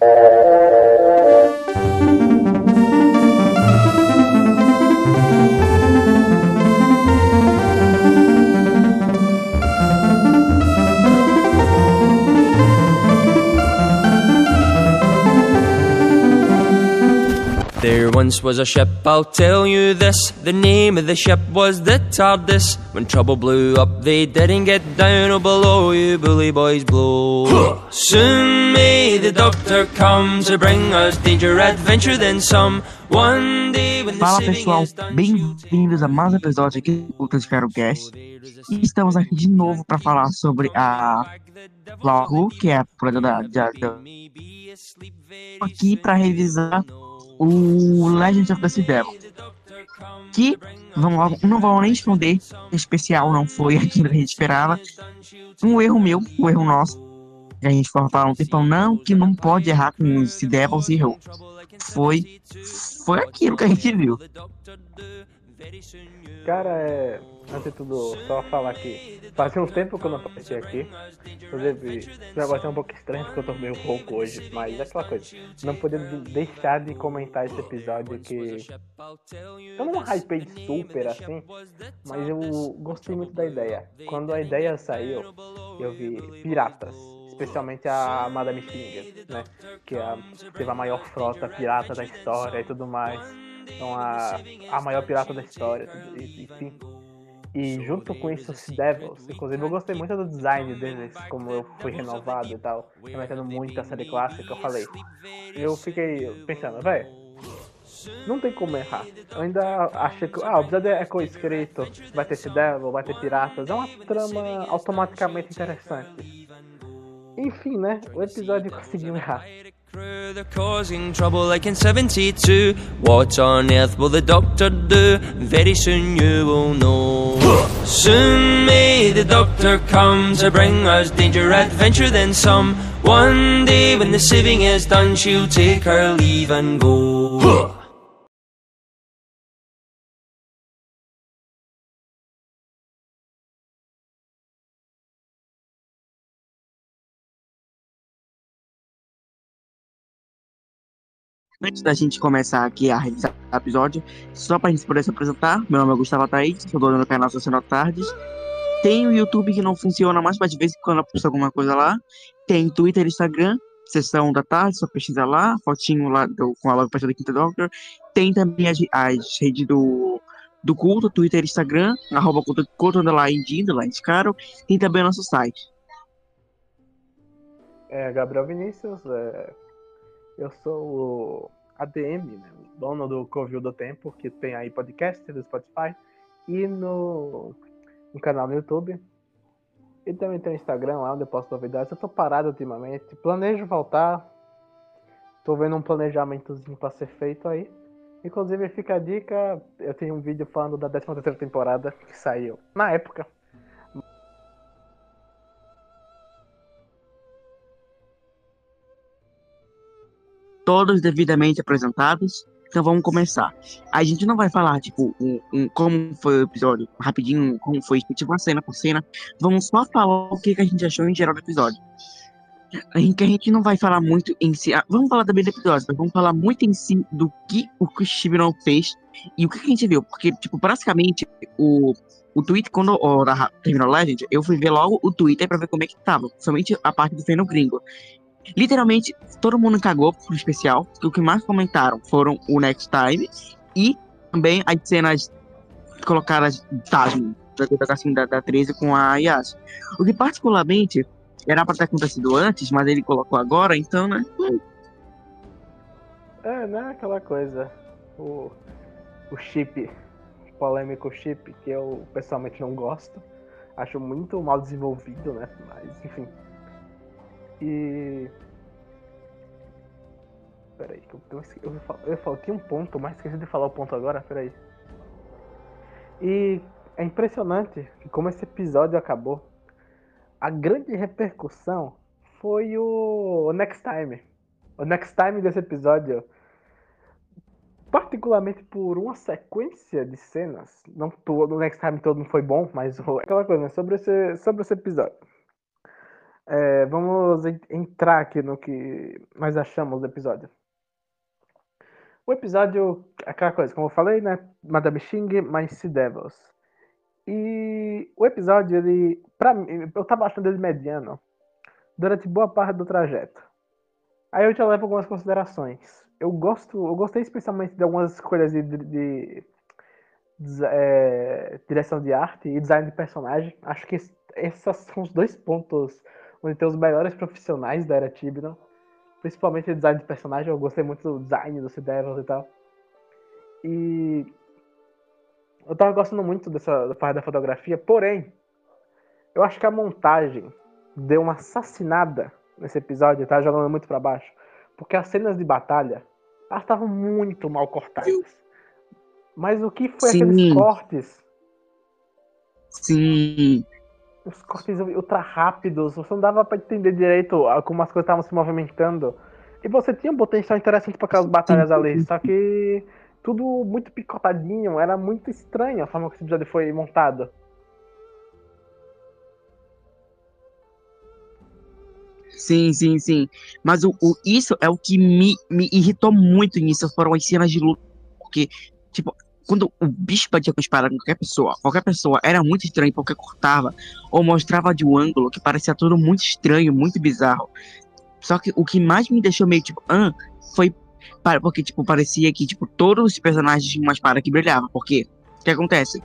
There once was a ship, I'll tell you this. The name of the ship was the TARDIS. When trouble blew up, they didn't get down or below you, bully boys blow. Soon may the doctor come to bring us danger, adventure, then some. One day when the Fala pessoal, bem-vindos a mais um episódio aqui do Lucas Cast. E estamos aqui de novo para falar sobre a Lauru, que é a proprietária da, da, da aqui para revisar o Legend of the Sea Devil. Que vamos, não vamos nem esconder, especial não foi aquilo que a gente esperava. Um erro meu, um erro nosso. A gente foi falar um tempão, não, que não pode errar com Sea Devils e errou. Foi, foi aquilo que a gente viu. Cara, é. Antes de tudo, só falar que fazia um tempo que eu não apareci aqui. Inclusive, vai ser um pouco estranho porque eu tô meio rouco hoje, mas é aquela coisa. Não poder deixar de comentar esse episódio que. Eu não hypei super assim, mas eu gostei muito da ideia. Quando a ideia saiu, eu vi piratas. Especialmente a Madame Finger, né? Que é a, teve a maior frota pirata da história e tudo mais. Então a, a maior pirata da história, enfim. E junto com isso, os Devils. Inclusive, eu gostei muito do design deles, como eu fui renovado e tal, remetendo muito a série clássica. Eu falei, eu fiquei pensando, velho, não tem como errar. Eu ainda achei que, ah, o episódio é co-escrito, vai ter esse Devil, vai ter piratas. É uma trama automaticamente interessante. Enfim, né? O episódio conseguiu errar. Crew, They're causing trouble like in 72. What on earth will the doctor do? Very soon you will know. soon may the doctor come to bring us danger, adventure, then some. One day when the saving is done, she'll take her leave and go. Antes da gente começar aqui a revisar o episódio, só pra gente poder se apresentar, meu nome é Gustavo Thaís, sou dono do canal Social Tardes. Tem o YouTube que não funciona mais, mas de vez em quando eu posto alguma coisa lá. Tem Twitter e Instagram, sessão da tarde, só pesquisa lá, fotinho lá do, com a logo da Quinta Doctor. Tem também as, as redes do, do culto, Twitter e Instagram, arroba culto, culto underline de underline de caro. Tem também o nosso site. É, Gabriel Vinícius, é, eu sou o ADM, né, o dono do Covil do Tempo, que tem aí podcast do Spotify e no, no canal no YouTube. E também tem o Instagram lá onde eu posto novidades. Eu tô parado ultimamente, planejo voltar. Tô vendo um planejamentozinho pra ser feito aí. Inclusive fica a dica, eu tenho um vídeo falando da 13 terceira temporada que saiu na época. Todos devidamente apresentados. Então vamos começar. A gente não vai falar, tipo, um, um- como foi o episódio, rapidinho, como foi, tipo, uma cena por cena. Vamos só falar o que, que a gente achou em geral do episódio. Gente, que a gente não vai falar muito em si. ah, Vamos falar também do episódio, mas vamos falar muito em si do que o que o Steven fez e o que, que a gente viu. Porque, tipo, basicamente, o, o Twitter, quando o, da- terminou Legend, eu fui ver logo o Twitter pra ver como é que tava. Somente a parte do Feno Gringo. Literalmente, todo mundo cagou pro especial. O que mais comentaram foram o Next Time e também as cenas colocadas Tasman, assim, da, da 13 com a Yas. O que particularmente era pra ter acontecido antes, mas ele colocou agora, então, né? É, né? Aquela coisa. O, o chip, o polêmico chip, que eu pessoalmente não gosto. Acho muito mal desenvolvido, né? Mas, enfim. E. Peraí, eu, eu, eu, eu faltei um ponto, mas esqueci de falar o ponto agora, peraí. E é impressionante como esse episódio acabou, a grande repercussão foi o Next Time. O Next Time desse episódio, particularmente por uma sequência de cenas, não todo, o Next Time todo não foi bom, mas o- aquela coisa, né, sobre esse, sobre esse episódio. É, vamos en- entrar aqui no que nós achamos do episódio. O episódio, aquela coisa, como eu falei, né? Madame Xing mais Sea Devils. E o episódio, ele, pra mim, eu tava achando ele mediano durante boa parte do trajeto. Aí eu já levo algumas considerações. Eu gosto, eu gostei especialmente de algumas escolhas de, de- de- de, é, direção de arte e design de personagem. Acho que es- esses são os dois pontos onde tem os melhores profissionais da era Tibnon. Principalmente o design de personagem. Eu gostei muito do design do Sea Devils e tal. E eu tava gostando muito dessa da parte da fotografia, porém, eu acho que a montagem deu uma assassinada nesse episódio, tá jogando muito pra baixo. Porque as cenas de batalha, elas estavam muito mal cortadas. Mas o que foi Sim. aqueles cortes? Sim. Os cortes ultra rápidos, você não dava pra entender direito como as coisas estavam se movimentando. E você tinha um potencial interessante pra aquelas batalhas ali, só que tudo muito picotadinho, era muito estranho a forma que esse episódio foi montado. Sim, sim, sim. Mas o, o- isso é o que me, me irritou muito nisso, foram as cenas de luta. Porque, tipo, quando o bicho batia com espada em qualquer pessoa, qualquer pessoa era muito estranho porque cortava ou mostrava de um ângulo que parecia tudo muito estranho, muito bizarro. Só que o que mais me deixou meio tipo, ah, foi para- porque, tipo, parecia que, tipo, todos os personagens tinham uma espada que brilhava. Porque, o que acontece?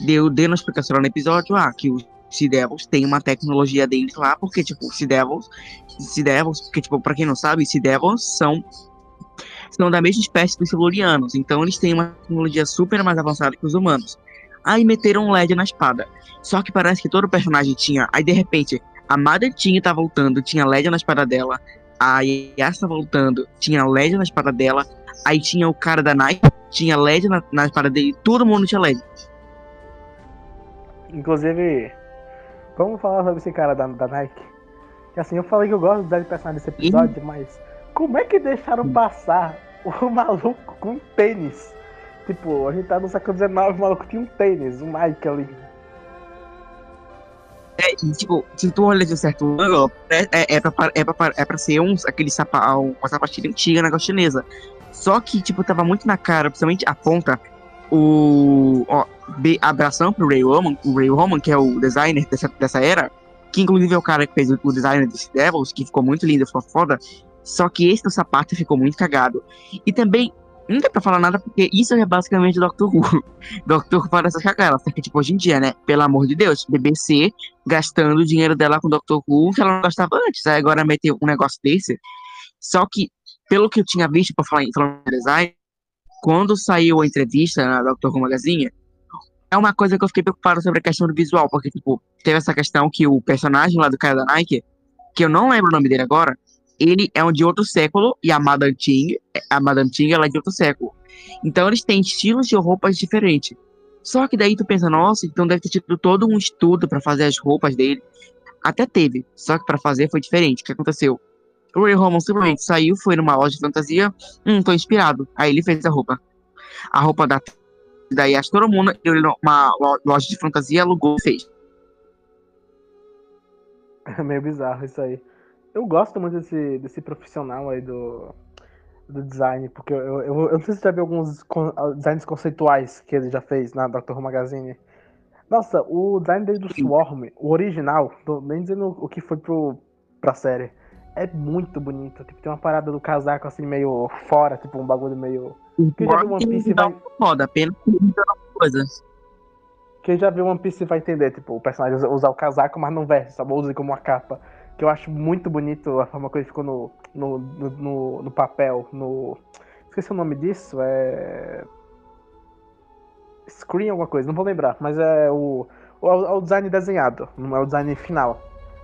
Deu, deu uma explicação no episódio, ah, que os Sea Devils têm uma tecnologia deles lá, porque, tipo, Sea Devils Sea Devils, porque, tipo, pra quem não sabe, Sea Devils são, são da mesma espécie dos Silurianos, então eles têm uma tecnologia super mais avançada que os humanos. Aí meteram um LED na espada. Só que parece que todo personagem tinha. Aí de repente, a Mother tinha tá voltando, tinha LED na espada dela. A Yasa voltando, tinha LED na espada dela. Aí tinha o cara da Nike, tinha LED na, na espada dele. Todo mundo tinha LED. Inclusive, vamos falar sobre esse cara da, da Nike. Que assim, eu falei que eu gosto do personagem desse episódio, mas como é que deixaram passar o maluco com um tênis? Tipo, a gente tá no século XIX, o maluco tinha um tênis, um Nike ali. É, tipo, se tu olha de um certo ângulo, é, é, é, pra, é, pra, é pra ser uns, aquele sapa, uma sapatilha antiga, negócio chinesa. Só que, tipo, tava muito na cara, principalmente a ponta, o. Ó, abração pro Ray Roman, o Ray Roman, que é o designer dessa, dessa era, que inclusive é o cara que fez o, o designer desse Devils, que ficou muito lindo, ficou foda. Só que esse do sapato ficou muito cagado. E também, não dá pra falar nada, porque isso é basicamente Doctor Who. Doctor Who parece cagada, só que, tipo, hoje em dia, né? Pelo amor de Deus, BBC gastando o dinheiro dela com o Doctor Who, que ela não gastava antes. Aí agora meteu um negócio desse. Só que, pelo que eu tinha visto pra falar em design, quando saiu a entrevista na Doctor Who Magazine, é uma coisa que eu fiquei preocupado sobre a questão do visual, porque, tipo, teve essa questão que o personagem lá do cara da Nike, que eu não lembro o nome dele agora, ele é um de outro século, e a Madame Ting, a Madame Ting, ela é de outro século. Então eles têm estilos de roupas diferentes. Só que daí tu pensa, nossa, então deve ter tido todo um estudo pra fazer as roupas dele. Até teve, só que pra fazer foi diferente. O que aconteceu? O Ray Roman simplesmente saiu, foi numa loja de fantasia, hum, tô inspirado. Aí ele fez a roupa. A roupa da daí acho que todo mundo, numa lo- loja de fantasia, alugou fez. É meio bizarro isso aí. Eu gosto muito desse, desse profissional aí do, do design, porque eu, eu, eu não sei se você já viu alguns con- designs conceituais que ele já fez na Doctor Who Magazine. Nossa, o design dele do Swarm, o original, tô nem dizendo o que foi pro, pra série, é muito bonito. Tipo, tem uma parada do casaco assim meio fora, tipo um bagulho meio. Quem já viu One Piece vai, Foda, apenas que ele dá uma coisa. quem já viu One Piece vai entender, tipo, o personagem usa- usar o casaco, mas não veste, só usa como uma capa. Que eu acho muito bonito a forma que ele ficou no, no, no, no- papel, no. Esqueci o nome disso, é. Screen alguma coisa, não vou lembrar, mas é o, o, é o design desenhado, não é o design final.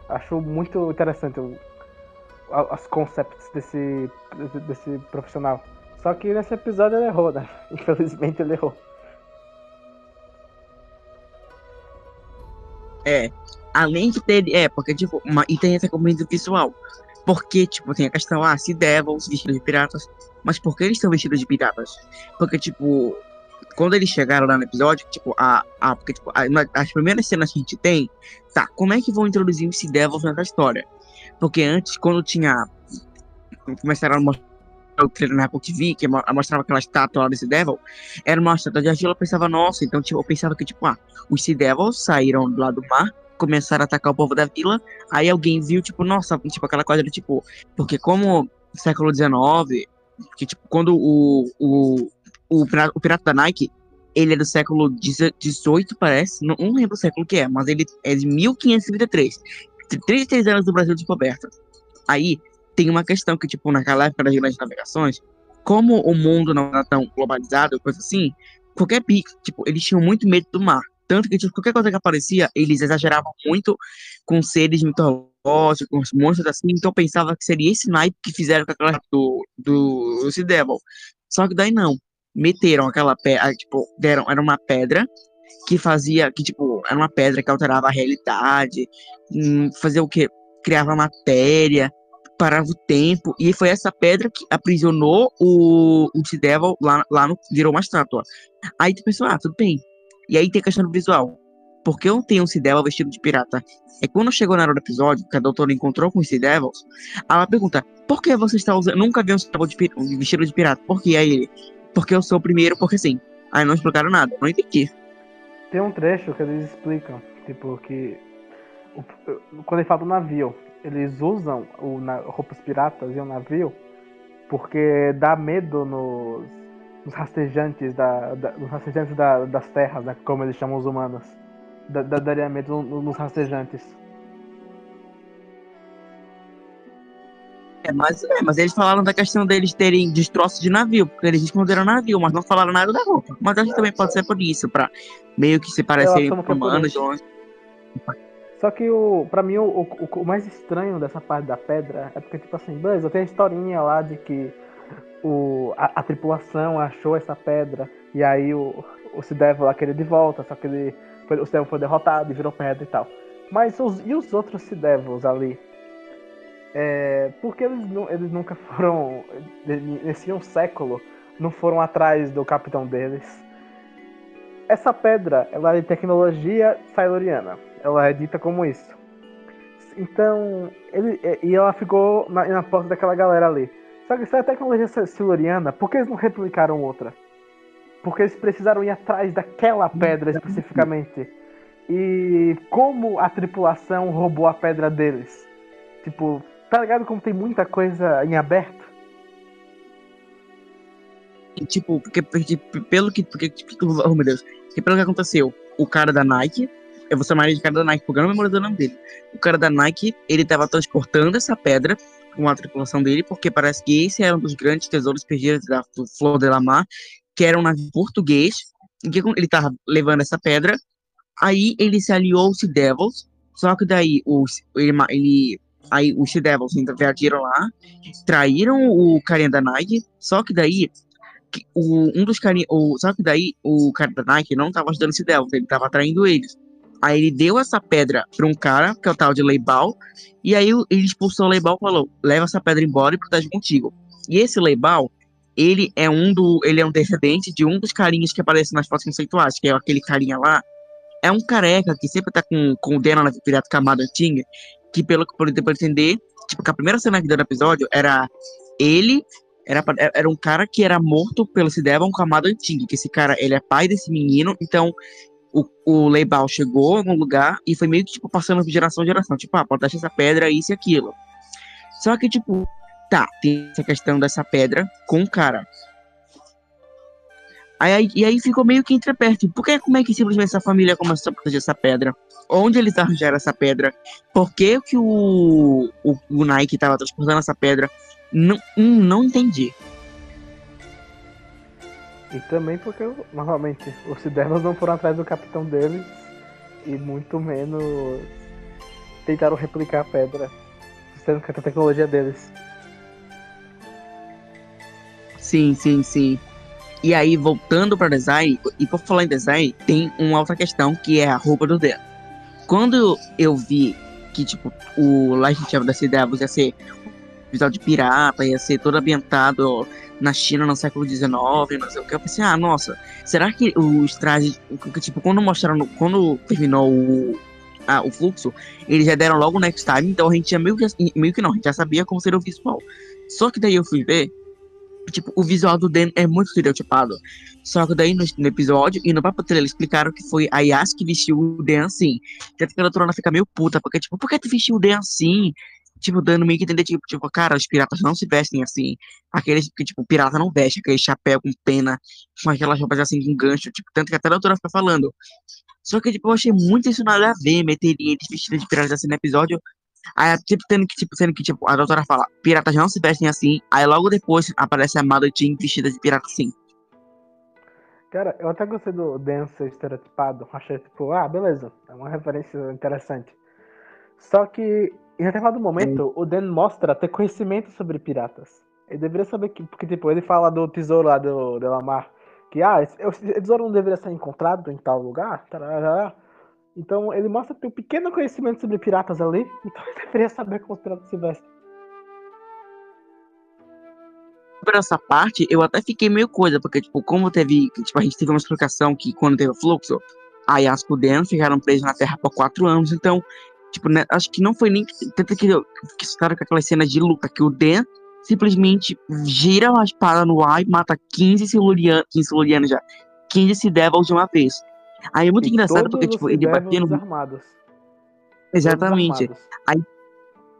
Acho muito interessante o, as concepts desse, desse profissional. Só que nesse episódio ele errou, né? Infelizmente ele errou. É. Além de ter. É, porque, tipo, uma, e tem essa componente visual. Porque, tipo, tem a questão, ah, se Devils vestidos de piratas. Mas por que eles estão vestidos de piratas? Porque, tipo, quando eles chegaram lá no episódio, tipo, a. a porque, tipo, a- as primeiras cenas que a gente tem, tá, como é que vão introduzir os Sea Devils nessa história? Porque antes, quando tinha. Começaram a mostrar o trailer na Apple TV, que mostrava aquela estátua lá desse Devil, era uma estátua de argila, eu pensava, nossa, então tipo, eu pensava que, tipo, ah, os Sea Devils saíram do lado do mar, começaram a atacar o povo da vila, aí alguém viu, tipo, nossa, tipo, aquela de, tipo, porque como século XIX, que, tipo, quando o, o, o, pirata, o pirata da Nike, ele é do século XVIII, parece, não, não lembro o século que é, mas ele é de 1533, 33 anos do Brasil descoberto. Aí, tem uma questão que, tipo, naquela época das grandes navegações, como o mundo não era tão globalizado, coisa assim, qualquer pique, tipo, eles tinham muito medo do mar. Tanto que, tipo, qualquer coisa que aparecia, eles exageravam muito com seres mitológicos, com monstros assim, então pensava que seria esse naipe que fizeram com aquela do, do Sea Devil. Só que daí não. Meteram aquela pedra, tipo, deram, era uma pedra que fazia, que, tipo, era uma pedra que alterava a realidade, hum, fazia o quê? Criava matéria, parava o tempo, e foi essa pedra que aprisionou o, o Devil lá, lá no. virou uma estátua. Aí tu pensou, ah, tudo bem. E aí tem a questão do visual. Porque eu tenho um Sea Devil vestido de pirata. É quando chegou na hora do episódio, que a doutora encontrou com os Sea Devils, ela pergunta: por que você está usando. Nunca vi um Sea Devil de vestido de pirata. Por que? Aí ele: porque eu sou o primeiro, porque sim. Aí não explicaram nada, não entendi. Tem um trecho que eles explicam, tipo, que. Quando ele fala do navio, eles usam o, roupas piratas e o navio porque dá medo nos, nos rastejantes, da, da, rastejantes da, das terras, né, como eles chamam os humanos. Da, da, daria medo nos rastejantes. É, mas, é, mas eles falaram da questão deles terem destroços de navio, porque eles esconderam navio, mas não falaram nada da roupa. Mas acho que também pode ser por isso, pra meio que se parecerem com humanos. Só que o, pra mim o, o, o, mais estranho dessa parte da pedra é porque, tipo assim, beleza, tem a historinha lá de que o, a, a tripulação achou essa pedra e aí o, o Sidevil lá queria de volta, só que ele, foi, o Sidevil foi derrotado e virou pedra e tal. Mas os, e os outros Sidevils ali? É, porque eles, eles nunca foram, nesse um século, não foram atrás do capitão deles. Essa pedra, ela é de tecnologia sailoriana ela é dita como isso. Então, ele, e ela ficou na, na posse daquela galera ali. Só que se é a tecnologia siluriana, por que eles não replicaram outra? Porque eles precisaram ir atrás daquela pedra especificamente. E como a tripulação roubou a pedra deles? Tipo, tá ligado como tem muita coisa em aberto? Tipo, porque, porque pelo que. Porque, oh meu Deus. Porque pelo que aconteceu, o cara da Nike eu vou chamar ele de cara da Nike, porque eu não memorizo o nome dele. O cara da Nike, ele estava transportando essa pedra com a tripulação dele, porque parece que esse era um dos grandes tesouros perdidos da, Flor de la Mar, que era um navio português, em que ele estava levando essa pedra. Aí ele se aliou aos Devils, só que daí os, ele, ele aí os Devils invadiram lá, traíram o carinha da Nike, só que daí o, um dos carinha, o, só que daí o cara da Nike não estava ajudando os Devils, ele estava traindo eles. Aí ele deu essa pedra para um cara, que é o tal de Leibal, e aí ele expulsou o Leibal e falou: leva essa pedra embora e protege contigo. E esse Leibal, ele é um do. Ele é um descendente de um dos carinhas que aparece nas fotos conceituais, que é aquele carinha lá. É um careca que sempre tá com, com o dedo na pirata camada antiga, que pelo que eu entender, tipo, que a primeira cena que deu no episódio era ele era, era um cara que era morto pelo Sidevon Camado Antiga, que esse cara, ele é pai desse menino, então o, o Leibal chegou num lugar e foi meio que, tipo, passando de geração em geração. Tipo, ah, deixar essa pedra, isso e aquilo. Só que, tipo, tá, tem essa questão dessa pedra com o cara. Aí, e aí ficou meio que entreperto. Por que, como é que simplesmente essa família começou a proteger essa pedra? Onde eles arranjaram essa pedra? Por que, que o, o, o Nike estava transportando essa pedra? Não, não entendi. E também porque, novamente, os Sidernos não foram atrás do capitão deles e muito menos tentaram replicar a pedra, sendo que a tecnologia deles. Sim, sim, sim. E aí, voltando para design, e por falar em design, tem uma outra questão que é a roupa do dedo. Quando eu vi que, tipo, o of the Sea Devils ia ser episódio de pirata, ia ser todo ambientado na China no século XIX, não sei o que. Eu pensei, ah, nossa, será que os trajes. Tipo, quando mostraram. Quando terminou o, ah, o fluxo, eles já deram logo o next time, então a gente já meio que, meio que não, a gente já sabia como seria o visual. Só que daí eu fui ver, tipo, o visual do Dan é muito estereotipado. Só que daí no, no episódio e no papo trailer explicaram que foi a Yas que vestiu o Dan assim. Tanto que a doutora fica meio puta, porque, tipo, por que tu vestiu o Dan assim? Tipo, dando meio que entender, tipo, tipo, cara, os piratas não se vestem assim. Aqueles que, tipo, pirata não veste, aquele chapéu com pena, com aquelas roupas assim com gancho, tipo, tanto que até a doutora fica falando. Só que, tipo, eu achei muito isso nada a ver, meteria eles vestidos de piratas assim no episódio. Aí, tipo, tendo que, tipo, sendo que, tipo, a doutora fala, piratas não se vestem assim. Aí logo depois aparece a Jean vestida de pirata assim. Cara, eu até gostei do Dan ser estereotipado. Achei, tipo, ah, beleza. É uma referência interessante. Só que em determinado momento, o Dan mostra ter conhecimento sobre piratas. Ele deveria saber que. Porque, tipo, ele fala do tesouro lá do Delamar. Que, ah, esse, esse tesouro não deveria ser encontrado em tal lugar. Tarará. Então, ele mostra ter um pequeno conhecimento sobre piratas ali. Então, ele deveria saber como os piratas se vestem. Por essa parte, eu até fiquei meio coisa, porque, tipo, como teve. Tipo, a gente teve uma explicação que quando teve o fluxo, a Yasuko e o Dan ficaram presos na Terra por quatro anos. Então, Tipo, né, acho que não foi nem. Tanto que, que ficaram com aquela cena de luta que o Dan simplesmente gira uma espada no ar e mata 15 Silurianos, 15 Silurianos já. 15 se Devils de uma vez. Aí é muito e engraçado porque, tipo, ele batendo. Armados. Exatamente. Aí,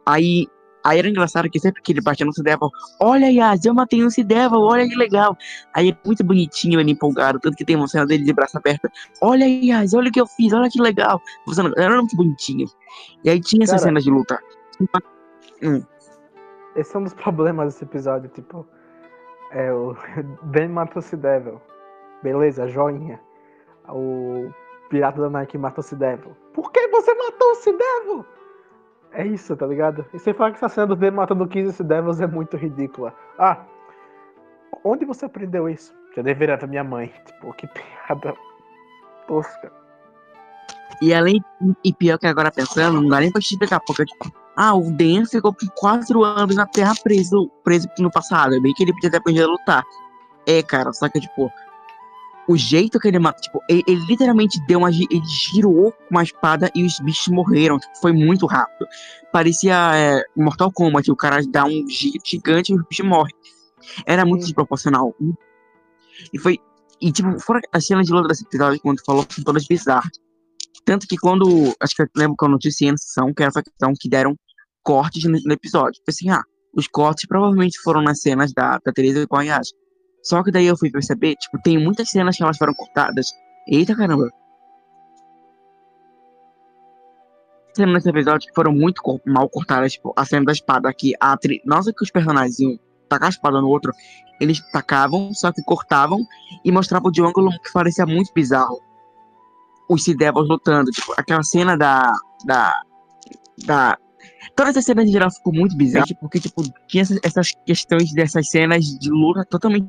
aí Aí era engraçado que sempre que ele batia no Devil, olha Yas, eu matei um Devil, olha que legal. Aí é muito bonitinho ele empolgado, tanto que tem uma cena dele de braço aberto, olha Yas, olha o que eu fiz, olha que legal. Era muito bonitinho. E aí tinha essas cenas de luta. Hum. Esse é um dos problemas desse episódio, tipo, é o Ben matou o Devil. Beleza, joinha. O pirata da Nike matou o Devil. Por que você matou o Devil? É isso, tá ligado? E você fala que essa cena dele matando 15 Devils é muito ridícula. Ah, onde você aprendeu isso? Já deveria da minha mãe. Tipo, que piada tosca. E além, e pior que agora pensando, não dá nem pra te explicar, porque, tipo, ah, o Dan ficou por 4 anos na Terra preso, preso no passado. É bem que ele podia ter aprendido a lutar. É, cara, só que, tipo, o jeito que ele matou, tipo, ele, ele, literalmente deu uma. Ele girou uma espada e os bichos morreram. Tipo, foi muito rápido. Parecia é, Mortal Kombat, o cara dá um giro gigante e os bichos morrem. Era muito Sim. desproporcional. E foi. E, tipo, fora as cenas de luta desse episódio, quando falou, são todas bizarras. Tanto que quando. Acho que eu lembro que eu noticiei na sessão, que era a questão que deram cortes no, no episódio. Pensei, assim, ah, os cortes provavelmente foram nas cenas da, da Teresa com a Yasha. Só que daí eu fui perceber, tipo, tem muitas cenas que elas foram cortadas. Eita caramba. Cenas nesse episódio que foram muito mal cortadas, tipo, a cena da espada aqui. A atri... Nossa, que os personagens iam tacar a espada no outro. Eles tacavam, só que cortavam e mostravam de um ângulo que parecia muito bizarro. Os Sea Devils lutando, tipo, aquela cena da. da. da. Toda essa cena de geral ficou muito bizarra, porque, tipo, tinha essas questões dessas cenas de luta totalmente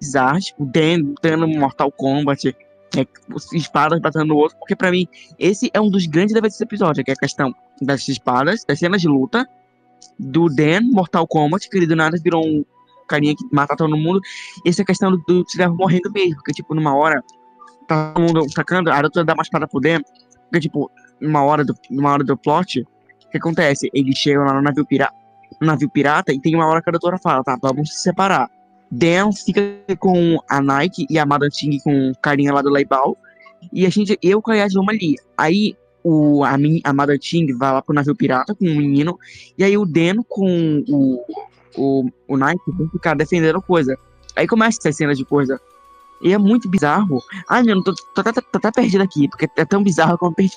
bizarras, tipo, Dan lutando Mortal Kombat, é, espadas batendo no outro, porque para mim esse é um dos grandes debates desse episódio, que é a questão das espadas, das cenas de luta, do Dan, Mortal Kombat, que ele do nada virou um carinha que mata todo mundo, e essa questão do, do morrendo mesmo, porque tipo, numa hora, tá todo mundo atacando, a outra dá uma espada pro Dan, porque tipo, numa hora do, numa hora do plot, o que acontece? Eles chegam lá no navio pirata, no navio pirata, e tem uma hora que a doutora fala, tá, vamos se separar. Dan fica com a Nike e a Madame Ting com carinha lá do Leibal. E a gente, eu com a Yas vamos ali. Aí o, a, a Madame Ting vai lá pro navio pirata com o menino. E aí o Dan com o, o, o Nike vão ficar defendendo coisa. Aí começa essa cena de coisa. E é muito bizarro. Ai, meu, tô, até perdido aqui, porque é tão bizarro como perdi.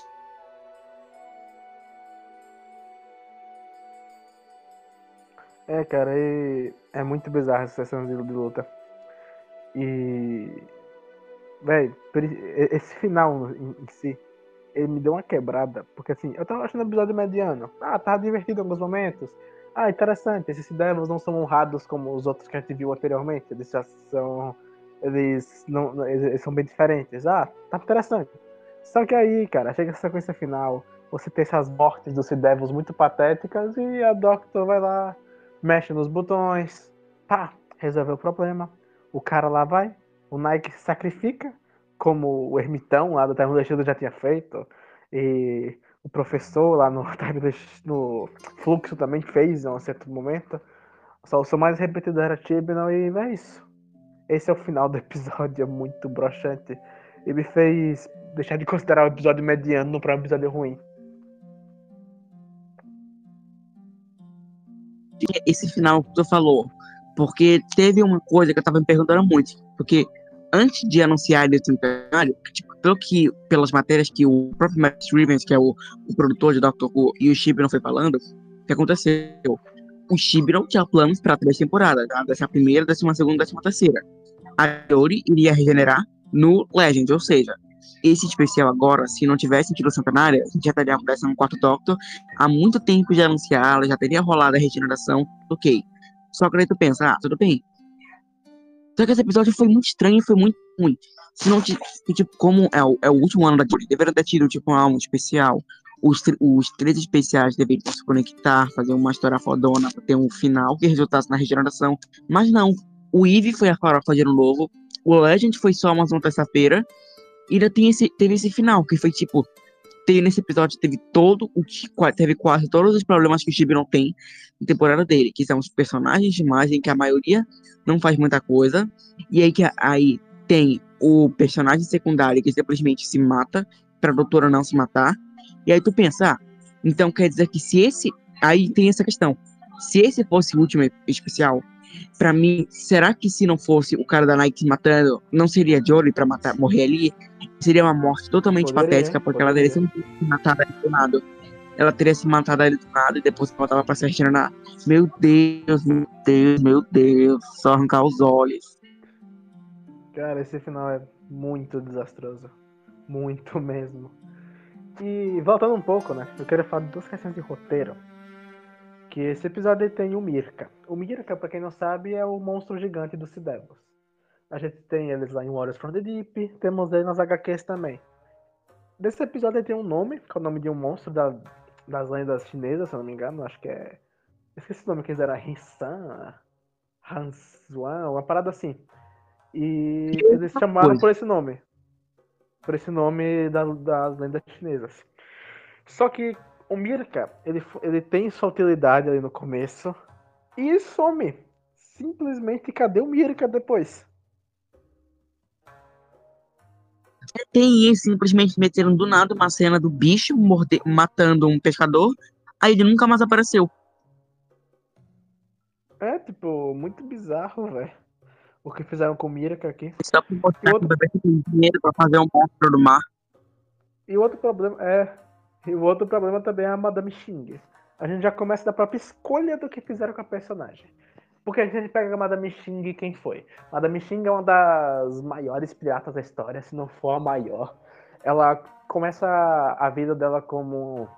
É, cara, e é muito bizarro essa sessão de luta. E. Véi, esse final em, si, ele me deu uma quebrada. Porque assim, eu tava achando o episódio mediano. Ah, tava divertido em alguns momentos. Ah, interessante, esses Devils não são honrados como os outros que a gente viu anteriormente. Eles já são. Eles, não, eles são bem diferentes. Ah, tá interessante. Só que aí, cara, chega a sequência final. Você tem essas mortes dos Devils muito patéticas e a Doctor vai lá mexe nos botões, pá, resolveu o problema. O cara lá vai, o Nike se sacrifica, como o ermitão lá do Termo Destino já tinha feito, e o professor lá no, no fluxo também fez em um certo momento. Só o som mais repetido era Chibnall e é isso. Esse é o final do episódio, é muito broxante. E me fez deixar de considerar o episódio mediano para um episódio ruim. Esse final que tu falou, porque teve uma coisa que eu tava me perguntando muito, porque antes de anunciar esse centenário, tipo, pelo que, pelas matérias que o próprio Matt Rivens, que é o, o produtor de Doctor Who, e o Chib não foi falando, o que aconteceu? o Shibron tinha planos para três temporadas, tá? Dessa primeira, décima segunda, décima terceira. A Yori iria regenerar no Legend, ou seja, esse especial agora, se não tivesse tido Centenária, a gente já estaria acontecendo no quarto Doctor há muito tempo já anunciada, já teria rolado a regeneração, ok. Só que aí tu pensa, ah, tudo bem. Só que esse episódio foi muito estranho foi muito ruim. Se não, tipo, como é o, é o último ano da Yori, deveria ter tido, tipo, um álbum especial, os, os três especiais deveriam se conectar, fazer uma história fodona pra ter um final que resultasse na regeneração. Mas não. O Eve foi a farofa de ano novo. O Legend foi só uma terça-feira. Ainda tem esse, teve esse final, que foi tipo. Teve, nesse episódio teve todo o teve quase todos os problemas que o Chibi não tem na temporada dele, que são os personagens demais, em que a maioria não faz muita coisa. E aí que aí tem o personagem secundário que simplesmente se mata para a doutora não se matar. E aí tu pensa, ah, então quer dizer que se esse. Aí tem essa questão. Se esse fosse o último especial, para mim, será que se não fosse o cara da Nike matando, não seria Jory para matar, morrer ali? Seria uma morte totalmente poderia, patética, porque poderia. ela teria se matado ali do nada. Ela teria se matado ali do nada e depois voltava pra se regenerar. Meu Deus, meu Deus, meu Deus. Só arrancar os olhos. Cara, esse final é muito desastroso. Muito mesmo. E voltando um pouco, né? Eu quero falar de duas questões de roteiro. Que esse episódio tem o Mirka. O Mirka, pra quem não sabe, é o monstro gigante dos Cidevos. A gente tem eles lá em Warriors from the Deep, temos ele nas HQs também. Desse episódio tem um nome, que é o nome de um monstro da, das lendas chinesas, se eu não me engano. Acho que é. Esqueci o nome que eles eram, Hinsan, Hansuan, uma parada assim. E eles chamaram por esse nome por esse nome da, das lendas chinesas. Só que o Mirka, ele, ele tem sua utilidade ali no começo e some. Simplesmente, cadê o Mirka depois? Tem isso, simplesmente meteram do nada uma cena do bicho morde, matando um pescador, aí ele nunca mais apareceu. É, tipo, muito bizarro, velho o que fizeram com o Mirka aqui. Só pra mostrar outro... que tem dinheiro pra fazer um monstro do mar. E o outro problema é. E o outro problema também é a Madame Xing. A gente já começa da própria escolha do que fizeram com a personagem. Porque a gente pega a Madame Xing quem foi? Madame Xing é uma das maiores piratas da história, se não for a maior. Ela começa a vida dela como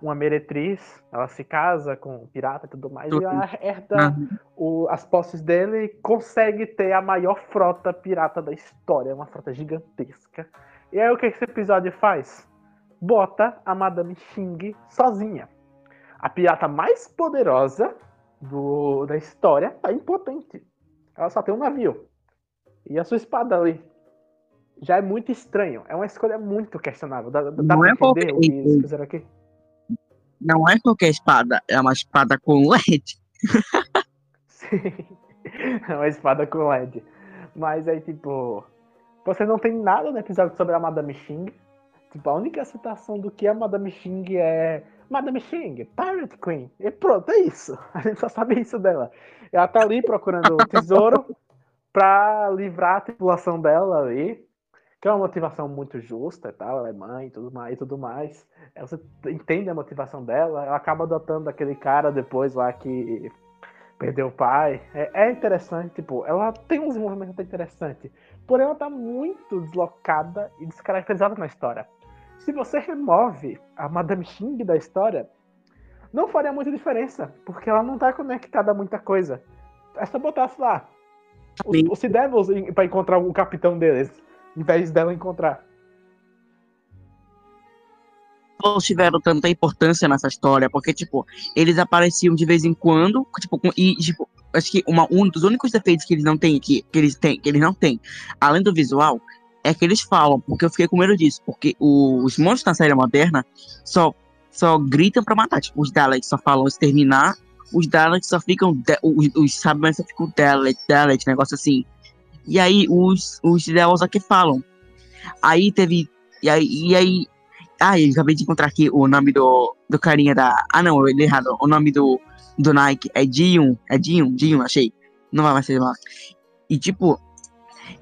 uma meretriz, ela se casa com um pirata e tudo mais, tudo. e ela herda uhum. o, as posses dele e consegue ter a maior frota pirata da história, uma frota gigantesca. E aí o que esse episódio faz? Bota a Madame Xing sozinha. A pirata mais poderosa do, da história tá impotente. Ela só tem um navio. E a sua espada ali. Já é muito estranho. É uma escolha muito questionável. Dá, dá Não pra é entender o que eles fizeram aqui? Não é qualquer espada, é uma espada com LED. Sim, é uma espada com LED. Mas aí, tipo, você não tem nada no episódio sobre a Madame Xing. Tipo, a única citação do que a Madame Xing é Madame Xing, Pirate Queen. E pronto, é isso. A gente só sabe isso dela. Ela tá ali procurando o tesouro pra livrar a tripulação dela ali que é uma motivação muito justa e tal, ela é mãe e tudo mais, e tudo mais. Você entende a motivação dela, ela acaba adotando aquele cara depois lá que perdeu o pai. É, é interessante, tipo, ela tem uns movimentos interessantes, porém ela tá muito deslocada e descaracterizada na história. Se você remove a Madame Xing da história, não faria muita diferença, porque ela não tá conectada a muita coisa. É só botasse lá os, os Devils pra encontrar o capitão deles em vez dela encontrar. Eles tiveram tanta importância nessa história, porque, tipo, eles apareciam de vez em quando, tipo, e, tipo, acho que uma, um dos únicos defeitos que eles não têm, que, que eles têm, que eles não têm, além do visual, é que eles falam, porque eu fiquei com medo disso, porque os monstros na série moderna só só gritam pra matar. Tipo, os Daleks só falam exterminar, os Daleks só ficam. Os, os só ficam Dalek, Dalek, negócio assim. E aí os, os Deus aqui falam. Aí teve. E aí. E aí ah, eu acabei de encontrar aqui o nome do, do carinha da. Ah, não, eu li errado. O nome do, do Nike é Dion. É Dion, Dion, achei. Não vai mais ser lá. E tipo,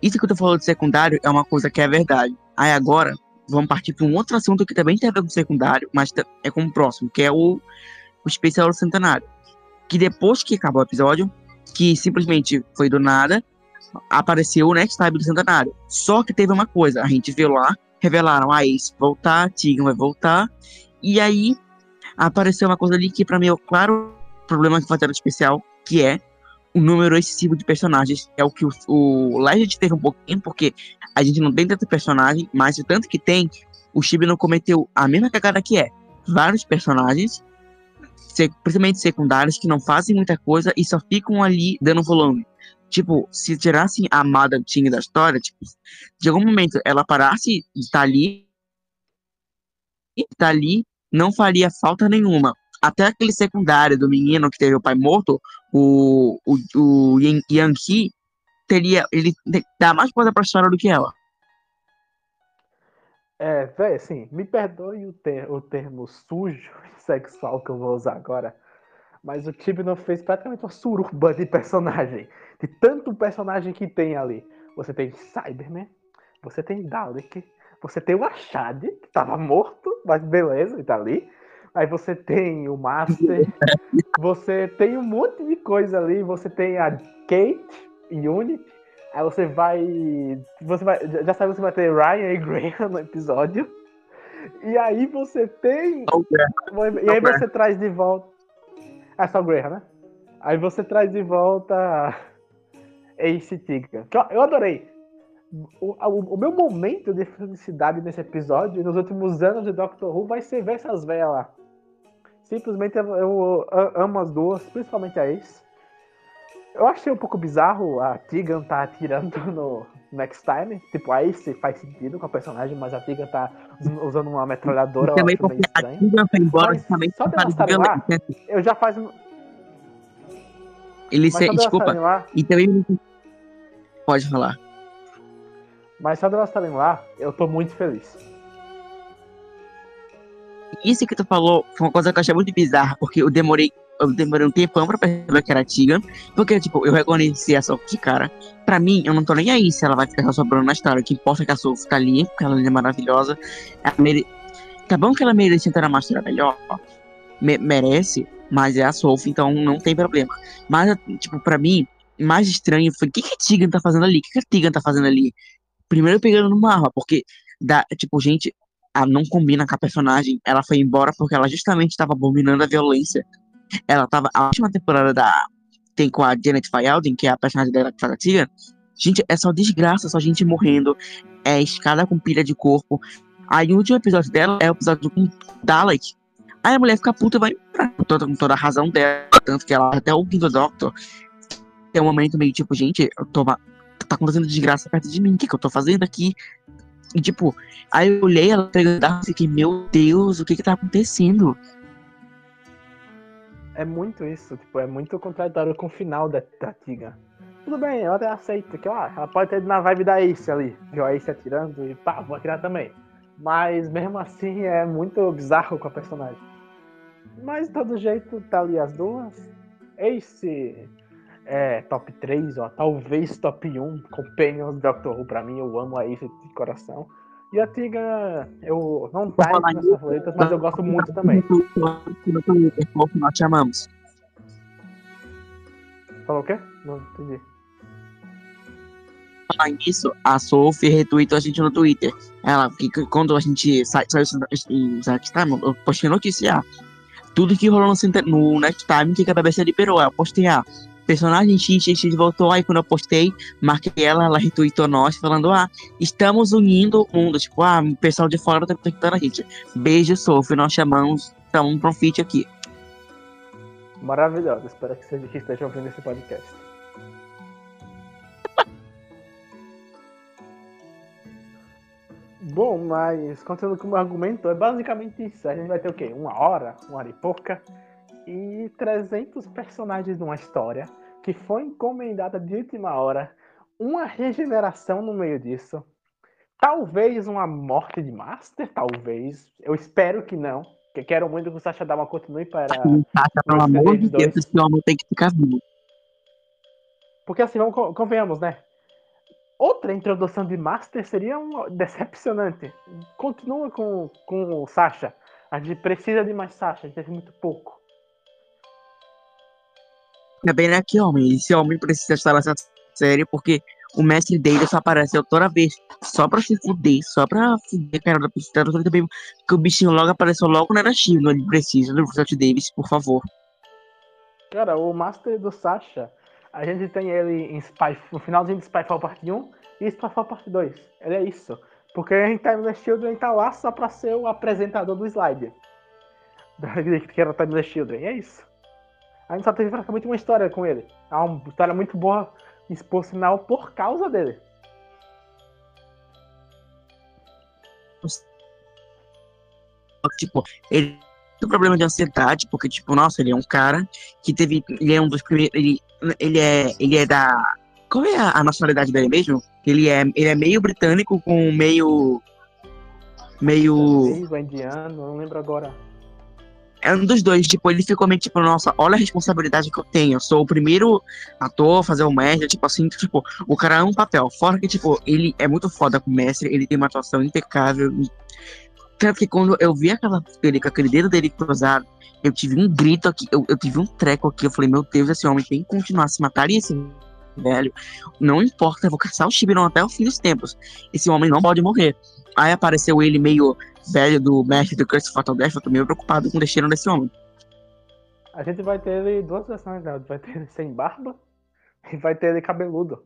isso que tô falando de secundário é uma coisa que é verdade. Aí agora, vamos partir para um outro assunto que também tem a ver com secundário, mas é com o próximo, que é o, o especial do centenário. Que depois que acabou o episódio, que simplesmente foi do nada, apareceu o Next Time do centenário. Só que teve uma coisa, a gente viu lá, revelaram, ah, Ace voltar, Tegan vai voltar, e aí apareceu uma coisa ali que pra mim é o claro problema que fizeram especial, que é o número excessivo de personagens. É o que o, o Legend teve um pouquinho, porque a gente não tem tanto personagem, mas o tanto que tem, o Chibi não cometeu a mesma cagada que é. Vários personagens, se- principalmente secundários, que não fazem muita coisa e só ficam ali dando volume. Tipo, se tirassem a Madame Ting da história, tipo, de algum momento ela parasse de estar ali, e tá ali, não faria falta nenhuma. Até aquele secundário do menino que teve o pai morto, o, o, o Yan- Yankee, teria, ele dá mais coisa pra história do que ela. É, velho, assim, me perdoe o, ter- o termo sujo e sexual que eu vou usar agora, mas o Tibno fez praticamente uma suruba de personagem. De tanto personagem que tem ali. Você tem Cyberman, você tem Dalek, você tem o Ashad, que tava morto, mas beleza, ele tá ali. Aí você tem o Master, você tem um monte de coisa ali, você tem a Kate e Unity, Aí você vai. Você vai. já- sabe que você vai ter Ryan e Graham no episódio. E aí você tem. E aí você traz de volta. É só o Graham, né? Aí você traz de volta Ace. Que eu, eu adorei. O, o, o meu momento de felicidade nesse episódio, e nos últimos anos de Doctor Who, vai ser ver essas velhas lá. Simplesmente eu, eu amo as duas, principalmente a Ace. Eu achei um pouco bizarro a Tegan tá atirando no Next Time. Tipo, a Ace faz sentido com a personagem, mas a Tegan tá us- usando uma metralhadora. Também porque a. Tegan foi embora justamente só por causa delas de estarem violência. Eu já faz. Ele se, desculpa, lá. e também pode falar. Mas só delas estarem lá, eu tô muito feliz. Isso que tu falou foi uma coisa que eu achei muito bizarra, porque eu demorei, eu demorei um tempão pra perceber que era Tegan, porque, tipo, eu reconheci a Sophie de cara. Pra mim, eu não tô nem aí se ela vai ficar sobrando na história. O que importa é que a Sophie tá ali, porque ela é maravilhosa. Mere... Tá bom que ela merece entrar na Master melhor, me- merece, mas é a Sophie, então não tem problema. Mas, tipo, pra mim, mais estranho foi o que, que a Tegan tá fazendo ali? O que, que a Tegan tá fazendo ali? Primeiro pegando no Marva, porque, dá, tipo, gente, ela não combina com a personagem. Ela foi embora porque ela justamente estava abominando a violência. Ela tava. A última temporada da. Tem com a Janet Fayalden, que é a personagem dela que faz a Tia. Gente, é só desgraça, só gente morrendo. É escada com pilha de corpo. Aí o último episódio dela é o episódio com Dalek. Aí a mulher fica puta e vai embora. Com toda, com toda a razão dela. Tanto que ela até o quinto Doctor. Tem um momento meio tipo, gente, eu tô. Tá acontecendo desgraça perto de mim. O que, que eu tô fazendo aqui? E tipo, Aí eu olhei ela pegando e fiquei, meu Deus, o que que tá acontecendo? É muito isso, tipo, é muito contraditório com o final da, da Tiga. Tudo bem, eu até aceito que ó, ela pode ter na vibe da Ace ali, viu a Ace atirando e pá, vou atirar também. Mas mesmo assim é muito bizarro com a personagem. Mas de todo jeito tá ali as duas. Ace é top 3, ó, talvez top 1, Companions do Doctor Who pra mim, eu amo a Ace de coração. E a Tiga, eu não tá entre as favoritas, mas eu gosto muito também. Nós chamamos. Falou o quê? Não entendi. Falar nisso, a Sophie retweetou a gente no Twitter. Ela, que, quando a gente sa- saiu Time, eu postei notícia. ah, Tudo que rolou no, no Next Time que a BBC liberou. Eu postei, ah, personagem XXX voltou. Aí quando eu postei, marquei ela, ela retweetou nós, falando, ah, estamos unindo o mundo. Tipo, ah, o pessoal de fora tá conectando a gente. Beijo, Sophie, nós chamamos, estamos um feat aqui. Maravilhosa. Espero que seja que esteja ouvindo esse podcast. Bom, mas continuando com o meu argumento, é basicamente isso. A gente vai ter o quê? Uma hora, uma hora e pouca, e 300 personagens numa história que foi encomendada de última hora, uma regeneração no meio disso, talvez uma morte de Master, talvez. Eu espero que não. Que quero muito que o Sasha Dama continue para. Sasha, pelo amor de Deus, esse homem tem que ficar vivo. Porque assim, vamos, convenhamos, né? Outra introdução de Master seria um decepcionante. Continua com, com o Sasha. A gente precisa de mais Sasha, a gente tem muito pouco. É bem aqui, homem. Esse homem precisa estar nessa série porque o mestre dele só apareceu toda vez só pra se fuder, só pra fuder a cara da pessoa. também que o bichinho logo apareceu logo na China. Ele precisa do Russell Davis, por favor. Cara, o Master do Sasha a gente tem ele em Spy, no finalzinho de Spyfall Parte 1 e Spyfall Parte 2. Ele é isso. Porque gente Timeless Children tá lá só pra ser o apresentador do slide. Que era Timeless Children. E é isso. A gente só teve praticamente uma história com ele. É uma história muito boa, por sinal, por causa dele. Tipo, ele tem problema de ansiedade, porque, tipo, nossa, ele é um cara que teve. Ele é um dos primeiros. Ele, ele, é, ele é da. Qual é a, a nacionalidade dele mesmo? Ele é, ele é meio britânico com meio. Meio. Meio indiano, não lembro agora. É um dos dois, tipo, ele ficou meio tipo, nossa, olha a responsabilidade que eu tenho. Eu sou o primeiro ator a fazer o mestre, tipo assim, tipo, o cara é um papel. Fora que, tipo, ele é muito foda com o mestre, ele tem uma atuação impecável. Tanto que quando eu vi aquela dele com aquele dedo dele cruzado, eu tive um grito aqui, eu, eu tive um treco aqui. Eu falei, meu Deus, esse homem tem que continuar a se matar e esse velho. Não importa, eu vou caçar o Shibiron até o fim dos tempos. Esse homem não pode morrer. Aí apareceu ele meio velho do mestre do Curse Fatal Death. Eu tô meio preocupado com o destino desse homem. A gente vai ter ele duas versões, né? Vai ter ele sem barba e vai ter ele cabeludo.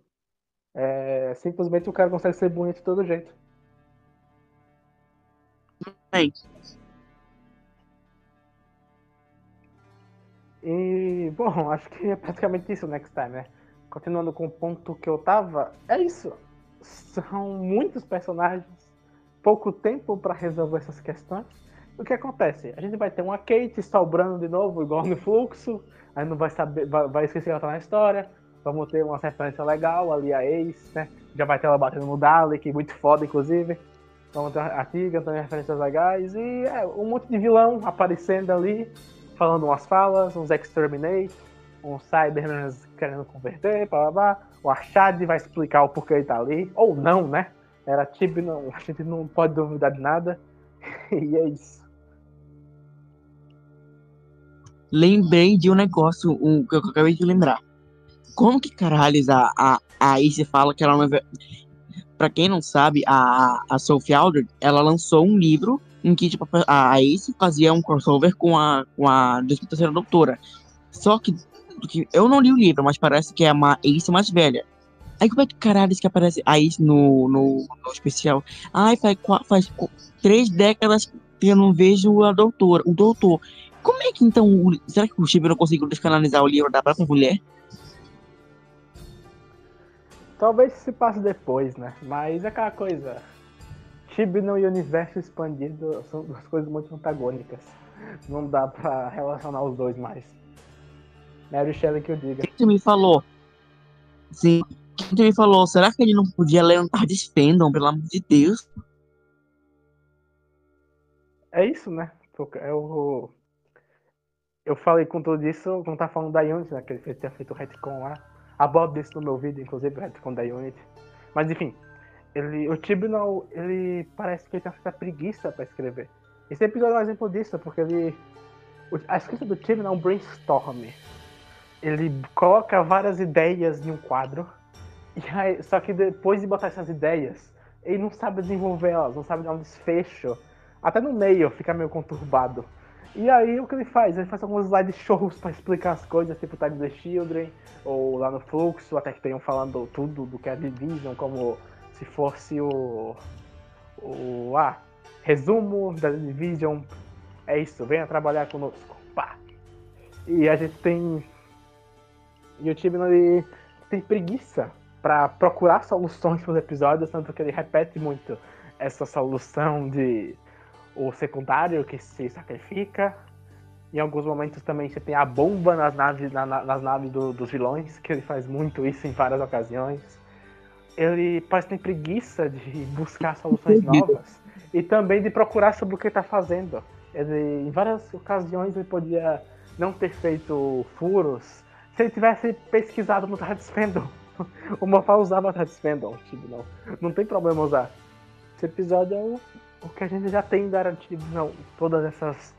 É, simplesmente o cara consegue ser bonito de todo jeito. Bem, E, bom, acho que é praticamente isso next time, né? Continuando com o ponto que eu tava, é isso. São muitos personagens, pouco tempo para resolver essas questões. O que acontece? A gente vai ter uma Kate sobrando de novo, igual no fluxo, aí não vai saber, vai, vai esquecer que ela tá na história. Vamos ter uma referência legal ali, a Ace, né? Já vai ter ela batendo no Dalek, muito foda, inclusive. Vamos ter a Tiga também referências legais. E é, um monte de vilão aparecendo ali falando umas falas, uns exterminate, uns Cybermans querendo converter, blá blá blá. O Arshad vai explicar o porquê ele tá ali, ou não, né? Era tipo, não, a gente não pode duvidar de nada. e é isso. Lembrei de um negócio um, que eu acabei de lembrar. Como que caralhos a, a, a Ace fala que ela não. É pra quem não sabe, a, a Sophie Aldred, ela lançou um livro em que tipo, a Ace fazia um crossover com a, com a 13 Doutora. Só que, que, eu não li o livro, mas parece que é uma Ace mais velha. Aí como é que caralho que aparece a Ace no, no, no especial? Ai, faz, faz três décadas que eu não vejo a doutora, o doutor. Como é que então, será que o Chibi não conseguiu descanalizar o livro da própria mulher? Talvez se passe depois, né? Mas é aquela coisa Shibno e universo expandido são duas coisas muito antagônicas. Não dá pra relacionar os dois mais. Mary Shelley que eu diga. Quem me falou? Sim. Quem me falou? Será que ele não podia ler um Tardes Fandom, pelo amor de Deus? É isso, né? Eu, eu falei com tudo isso quando tá falando da Unity, né? Que ele tinha feito o retcon lá. Abordo isso no meu vídeo, inclusive, o retcon da Unity. Mas enfim, ele, o Tibnall, ele parece que ele tem uma certa preguiça para escrever. Esse episódio é um exemplo disso, porque ele. A escrita do Tibnall é um brainstorm. Ele coloca várias ideias em um quadro, aí, só que depois de botar essas ideias, ele não sabe desenvolver elas, não sabe dar um desfecho. Até no meio fica meio conturbado. E aí o que ele faz? Ele faz alguns slideshows para explicar as coisas, tipo Time the Children, ou lá no Fluxo, até que tenham falando tudo do que é Division, como se fosse o. o ah, resumo da Division. É isso, venha trabalhar conosco. Pá. E a gente tem. E o time ele tem preguiça para procurar soluções para os episódios, tanto que ele repete muito. essa solução de o secundário que se sacrifica. Em alguns momentos também você tem a bomba nas naves, na, nas naves do, dos vilões, que ele faz muito isso em várias ocasiões. Ele parece ter preguiça de buscar soluções novas e também de procurar sobre o que está fazendo. Ele, em várias ocasiões ele podia não ter feito furos se ele tivesse pesquisado no Tardes Fandom. o Mofá usava Tardes Fandom, tipo, não, não tem problema usar. Esse episódio é o, o que a gente já tem garantido, não, todas essas,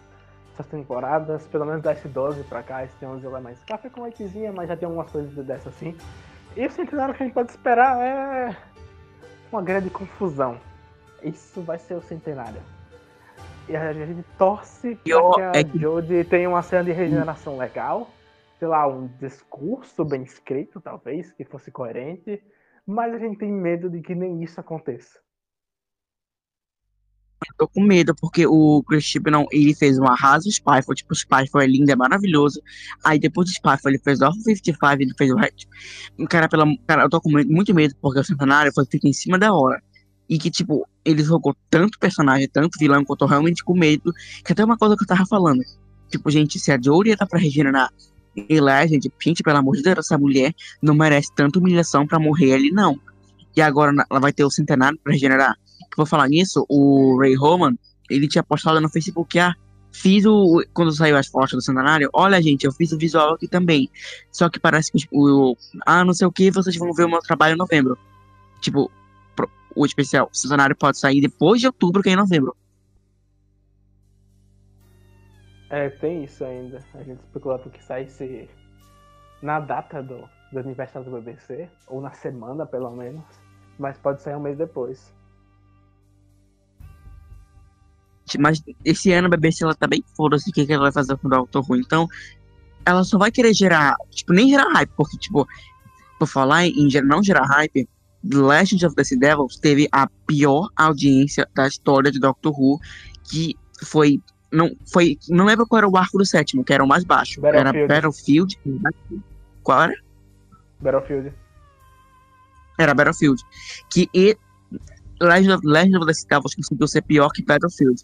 essas temporadas, pelo menos da S12 pra cá, esse 11 é mais café com leitezinha, mas já tem algumas coisas dessa assim. E o centenário que a gente pode esperar é uma grande confusão. Isso vai ser o centenário. E a gente torce para que a é que... Jodie tenha uma cena de regeneração legal. Sei lá, um discurso bem escrito, talvez, que fosse coerente. Mas a gente tem medo de que nem isso aconteça. Eu tô com medo, porque o Chris não ele fez um arraso Spyfall, tipo, o Spyfall é lindo, é maravilhoso. Aí depois do Spyfall ele fez o 55, ele fez o Red. Cara, pela, cara, eu tô com muito medo, porque o Centenário foi feito em cima da hora. E que, tipo, ele jogou tanto personagem, tanto vilão, que eu tô realmente com medo. Que até uma coisa que eu tava falando. Tipo, gente, se a Jory tá pra regenerar e lá, gente, gente, pelo amor de Deus, essa mulher não merece tanta humilhação pra morrer ali, não. E agora ela vai ter o centenário pra regenerar. Vou falar nisso, o Ray Roman, ele tinha postado no Facebook, ah, fiz o. Quando saiu as fotos do centenário, olha, gente, eu fiz o visual aqui também. Só que parece que tipo, o. Ah, não sei o que, vocês vão ver o meu trabalho em novembro. Tipo, o especial o cenário pode sair depois de outubro, que é em novembro. É, tem isso ainda. A gente especula que saísse na data do, do aniversário do BBC, ou na semana pelo menos, mas pode sair um mês depois. Mas esse ano a BBC ela tá bem foda-se o que, que ela vai fazer com o Doctor Who. Então, ela só vai querer gerar, tipo, nem gerar hype, porque, tipo, por falar em não gerar hype, Legend of the Devils teve a pior audiência da história de Doctor Who, que foi não foi não lembro qual era o arco do sétimo, que era o mais baixo. Battlefield. Era Battlefield. Qual era? Battlefield. Era Battlefield. Que e Legend of, Legend of the Sea Devils conseguiu ser pior que Battlefield.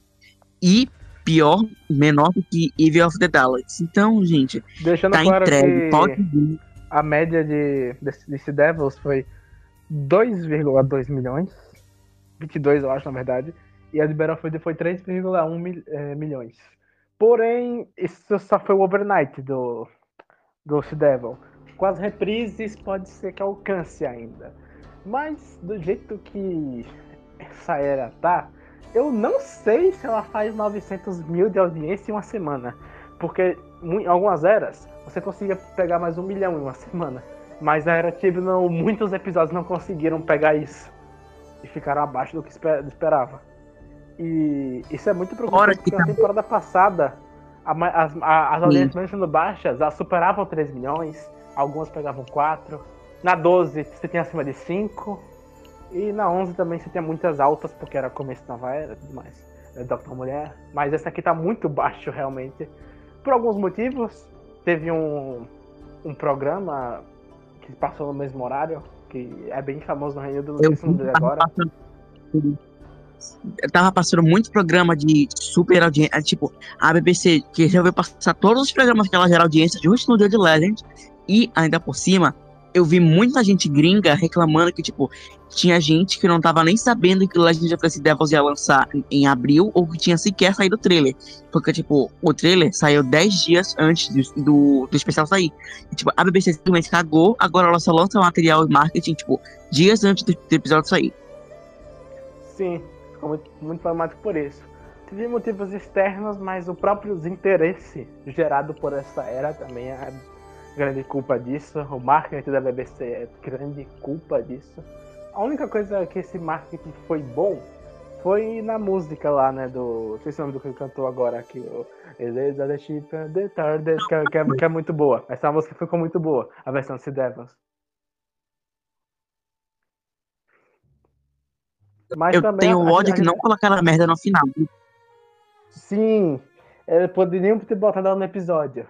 E pior, menor do que Evil of the Daleks. Então, gente, Deixando tá claro entregue, pode vir. A média de desse, desse Devils foi 2,2 milhões. 22, eu acho, na verdade. E a Battlefield foi 3,1 mil, é, milhões. Porém, isso só foi o overnight do, do Devil. Com as reprises, pode ser que alcance ainda. Mas, do jeito que essa era tá, eu não sei se ela faz 900 mil de audiência em uma semana. Porque em algumas eras, você conseguia pegar mais um milhão em uma semana. Mas a Era Tib não, muitos episódios não conseguiram pegar isso. E ficaram abaixo do que esperava. E isso é muito preocupante porque na temporada passada a, as, a, as audiências mesmo sendo baixas, elas superavam 3 milhões, algumas pegavam 4. Na 12 você tem acima de 5. E na 11 também você tem muitas altas, porque era começo da nova era e tudo mais. É Doctor Mulher. Mas essa aqui tá muito baixo realmente. Por alguns motivos. Teve um, um programa que passou no mesmo horário, que é bem famoso no Reino do Luciano agora. Passando, tava passando muito programa de super audiência, é, tipo, a BBC que resolveu passar todos os programas que ela gera audiência justo no dia de Legend, e ainda por cima, eu vi muita gente gringa reclamando que, tipo, tinha gente que não tava nem sabendo que Legend of the Devils ia lançar em abril ou que tinha sequer saído o trailer. Porque, tipo, o trailer saiu 10 dias antes do, do, do especial sair. E, tipo, a BBC simplesmente cagou, agora ela só lança material e marketing, tipo, dias antes do, do episódio sair. Sim, ficou muito, muito traumático por isso. Teve motivos externos, mas o próprio desinteresse gerado por essa era também é grande culpa disso. O marketing da BBC é grande culpa disso. A única coisa que esse marketing foi bom foi na música lá, né? Do. Não sei se é o nome do que cantou agora aqui. O que, é, que, é, que é muito boa. Essa música ficou muito boa, a versão de Devils. Mas eu tenho ódio que não colocaram a merda no final. Sim, ele poderiam ter botado ela no episódio.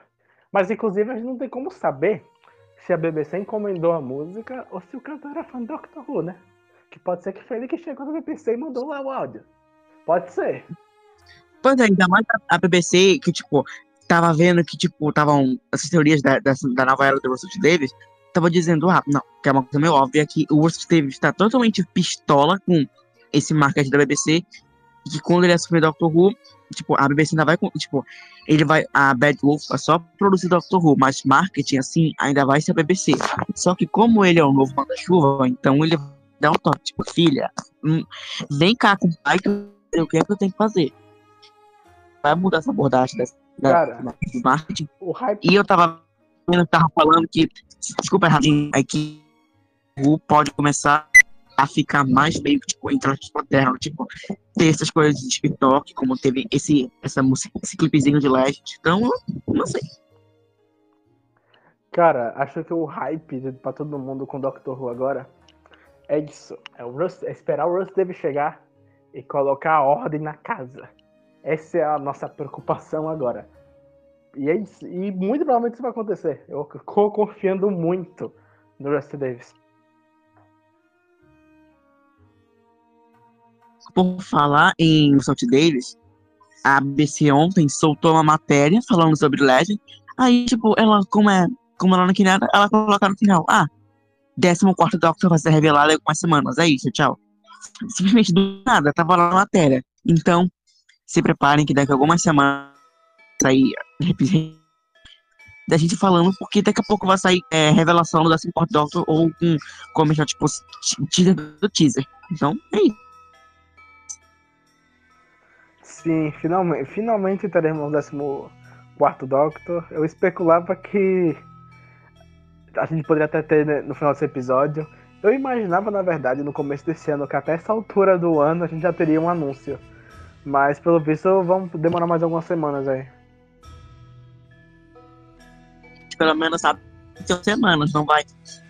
Mas inclusive a gente não tem como saber se a BBC encomendou a música ou se o cantor era fã do Doctor Who, né? que pode ser que foi ele que chegou no BBC e mandou lá o áudio. Pode ser. Pois é, ainda mais a, a BBC, que, tipo, tava vendo que, tipo, estavam essas teorias da, da, da nova era do Russell. Davis, tava dizendo, ah, não, que é uma coisa meio óbvia, que o Russell. Davis tá totalmente pistola com esse marketing da BBC, e que quando ele assumir Doctor Who, tipo, a BBC ainda vai, tipo, ele vai, a Bad Wolf vai só produzir Doctor Who, mas marketing, assim, ainda vai ser a BBC. Só que como ele é o novo manda-chuva, então ele dá um toque, tipo, filha, hum, vem cá com o pai que eu o que é que eu tenho que fazer. Vai mudar essa abordagem dessa, da, Cara. do marketing. O hype. E eu tava, eu tava falando que, desculpa erradinho, é que o pode começar a ficar mais que, tipo, entre aspas, moderno, tipo, ter essas coisas de TikTok, como teve esse, essa música, esse clipezinho de Legend. Então, não sei. Cara, acho que o hype pra todo mundo com Doctor Who agora é isso. É, o Russ, é esperar o Russ deve chegar e colocar a ordem na casa. Essa é a nossa preocupação agora. E é isso. E muito provavelmente isso vai acontecer. Eu tô confiando muito no Russ Davis. Por falar em Salt Davis, a BBC ontem soltou uma matéria falando sobre Legend. Aí, tipo, ela, como é, como ela não quer nada, ela coloca no final, ah, 14 Doctor vai ser revelado em algumas semanas, é isso, tchau. Simplesmente do nada, tava lá na matéria. Então, se preparem que daqui a algumas semanas sair da gente falando, porque daqui a pouco vai sair é, revelação do 14 Doctor ou um comentário, tipo, teaser do teaser. Então, é isso. Sim, finalmente, finalmente teremos o 14 Doctor. Eu especulava que a gente poderia até ter né, no final desse episódio. Eu imaginava, na verdade, no começo desse ano, que até essa altura do ano a gente já teria um anúncio. Mas pelo visto vamos demorar mais algumas semanas aí. Pelo menos sabe que semanas, não vai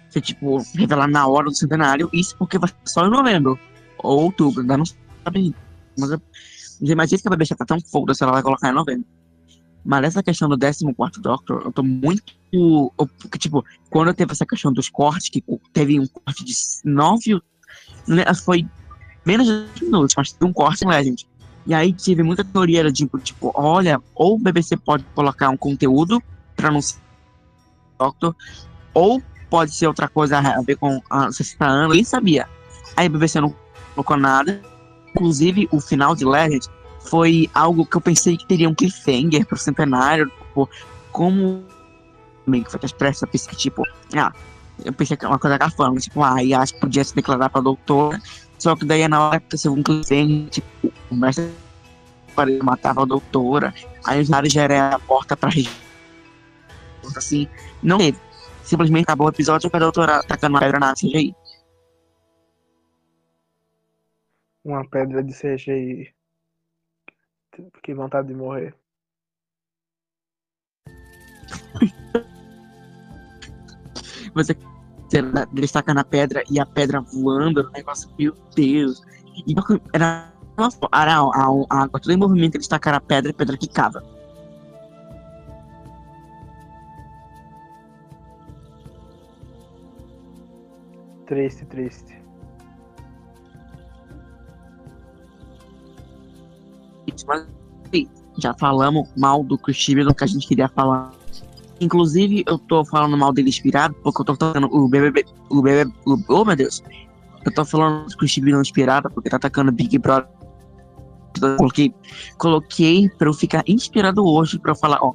ser tipo revelar na hora do centenário. Isso porque vai ser só em novembro ou outubro, ainda não sabe. Mas eu imagino que a BBC tá tão foda-se, ela vai colocar em novembro. Mas essa questão do 14 Doctor, eu tô muito. eu- Porque, tipo, quando teve essa questão dos cortes, que teve um corte de nove. né, Foi menos de 10 minutos, mas teve um corte em Legend. E aí tive muita teoria de tipo, tipo, olha, ou o BBC pode colocar um conteúdo pra anunciar o Doctor, ou pode ser outra coisa a ver com a 60 anos, ninguém sabia. Aí a BBC não colocou nada. Inclusive, o final de Legend foi algo que eu pensei que teria um cliffhanger pro centenário, tipo, como meio que foi expressa, eu pensei que, tipo, ah, eu pensei que era uma coisa cafona, tipo, ah, e acho que podia se declarar pra doutora, só que daí na hora aconteceu um cliffhanger, tipo, o mestre matava a doutora, aí os lares já era a porta pra assim, não teve. Simplesmente acabou o episódio com a doutora tacando uma pedra na CGI. Uma pedra de CGI. Que vontade de morrer. você eles tacando a pedra e a pedra voando, um negócio, meu Deus. E era, era a, água, todo em movimento, eles tacaram a pedra e a pedra quicava. Triste, triste. Mas, sim, já falamos mal do Chris Chibnall que a gente queria falar. Inclusive, eu tô falando mal dele inspirado, porque eu tô tocando o BBB. O BBB. O, oh, meu Deus! Eu tô falando do Chibnall inspirado, porque tá atacando Big Brother. Eu coloquei, coloquei pra eu ficar inspirado hoje, pra eu falar, ó.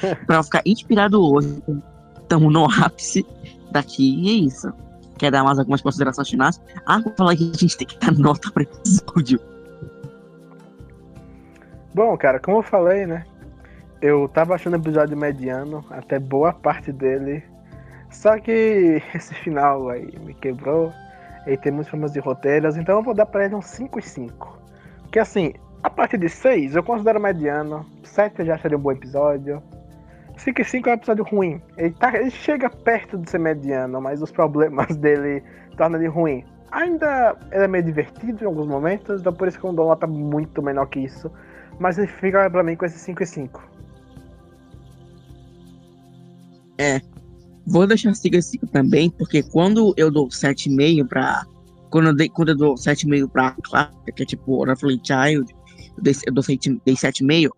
pra eu ficar inspirado hoje. Tamo no ápice daqui, e é isso. Quer dar mais algumas considerações finais? Ah, vou falar que a gente tem que dar nota pro episódio. Bom, cara, como eu falei, né? Eu tava achando o episódio mediano, até boa parte dele. Só que esse final aí me quebrou. Ele tem muitos problemas de roteiros, então eu vou dar pra ele um 5 e 5. Que assim, a partir de 6 eu considero mediano. 7 eu já acharia um bom episódio. 5 e 5 é um episódio ruim. Ele, tá, ele chega perto de ser mediano, mas os problemas dele tornam ele ruim. Ainda ele é meio divertido em alguns momentos, então por isso que eu dou nota muito menor que isso. Mas fica pra mim com esse 5 e 5. Vou deixar siga siga também, porque quando eu dou 7,5 pra. Quando eu, dei, quando eu dou 7,5 pra clássica, que é tipo Oracle Child, eu dei, eu dou 7,5,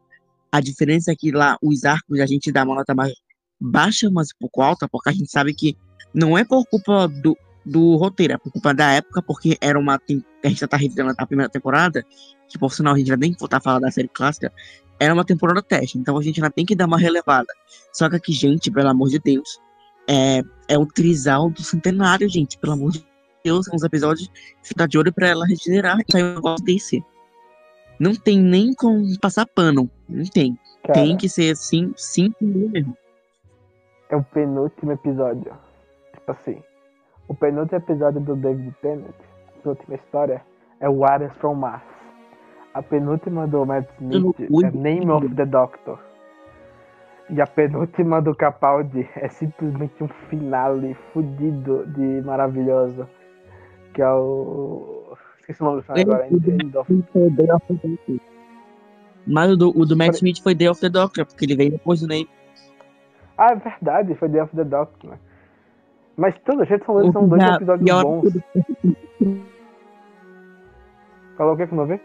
a diferença é que lá os arcos a gente dá uma nota mais baixa, mas um pouco alta, porque a gente sabe que não é por culpa do, do roteiro, é por culpa da época, porque era uma. A gente já tá revisando a primeira temporada, que por sinal a gente já nem voltar a falar da série clássica, era uma temporada teste, então a gente ainda tem que dar uma relevada. Só que aqui, gente, pelo amor de Deus, é, é o trisal do centenário, gente, pelo amor de Deus, são os episódios ficar de olho pra ela regenerar e sair um negócio desse. Não tem nem como passar pano, não tem. Cara, Tem que ser assim, simples mesmo. É o penúltimo episódio. Tipo assim, o penúltimo episódio do David Tennant, última história, é Warriors from Mars. A penúltima do Matt Smith é Name of the Doctor. E a penúltima do Capaldi é simplesmente um finale fudido de maravilhoso. Que é o. Esqueci o nome do final agora. End of- Mas o do, o do Matt Smith foi Day of the Doctor, porque ele veio depois do Name. Ah, é verdade, foi The of the Doctor. né? Mas de todo jeito são, são dois episódios bons. que- Falou o que com o ver?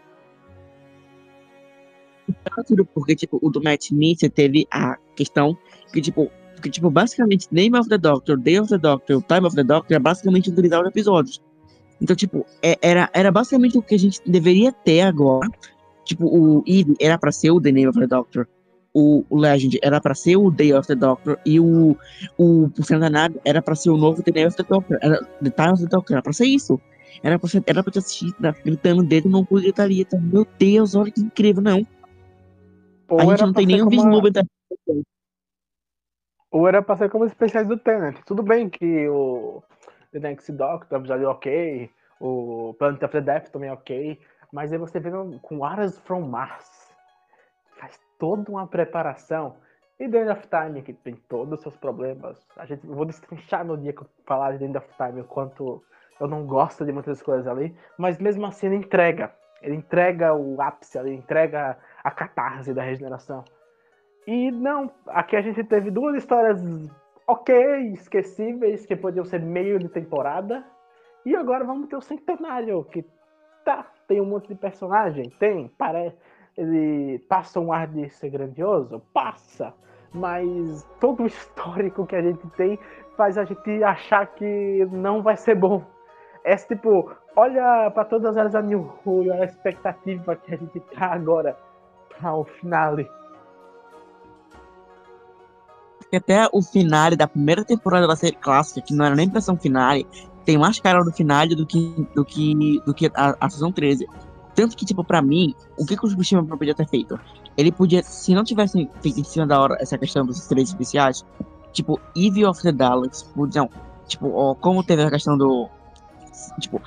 Tudo, porque, tipo, o do Matt Smith teve a questão que, tipo, que, tipo, basicamente, Name of the Doctor, Day of the Doctor, Time of the Doctor é basicamente utilizar os episódios. Então, tipo, é- era, era basicamente o que a gente deveria ter agora. Tipo, o Eve era pra ser o The Name of the Doctor. O, o Legend era pra ser o Day of the Doctor. E o, o, o Centenário era pra ser o novo The Name of the Doctor. Era, the Time of the Doctor. Era pra ser isso. Era pra, ser, era pra ter assistido, né, gritando no cu gritaria. Então, meu Deus, olha que incrível, não. Ou a gente era não tem nenhum como vislumbre da. Ou era pra ser como especiais do Tenant. Tudo bem que o The Next Doctor, o episódio é ok, o Planet of the Death também é ok, mas aí você vê com Aras from Mars, faz toda uma preparação. E The End of Time, que tem todos os seus problemas. A gente, eu vou destrinchar no dia que eu falar de The End of Time o quanto eu não gosto de muitas coisas ali, mas mesmo assim ele entrega. Ele entrega o ápice, ele entrega a catarse da regeneração. E não, aqui a gente teve duas histórias ok, esquecíveis, que podiam ser meio de temporada. E agora vamos ter o Centenário, que tá, tem um monte de personagem, tem, parece. Ele passa um ar de ser grandioso? Passa. Mas todo o histórico que a gente tem faz a gente achar que não vai ser bom. É tipo, olha para todas as a New Who, a expectativa que a gente tá agora para o finale. Porque até o finale da primeira temporada da série clássica, que não era nem versão finale, tem mais cara no finale do que, do que, do que a, a season 13. Tanto que, tipo, pra mim, o que, que o Buscema podia ter feito? Ele podia, se não tivessem feito em cima da hora essa questão dos três especiais, tipo, Eve of the Daleks, podiam, tipo, ó, como teve a questão do. Tipo,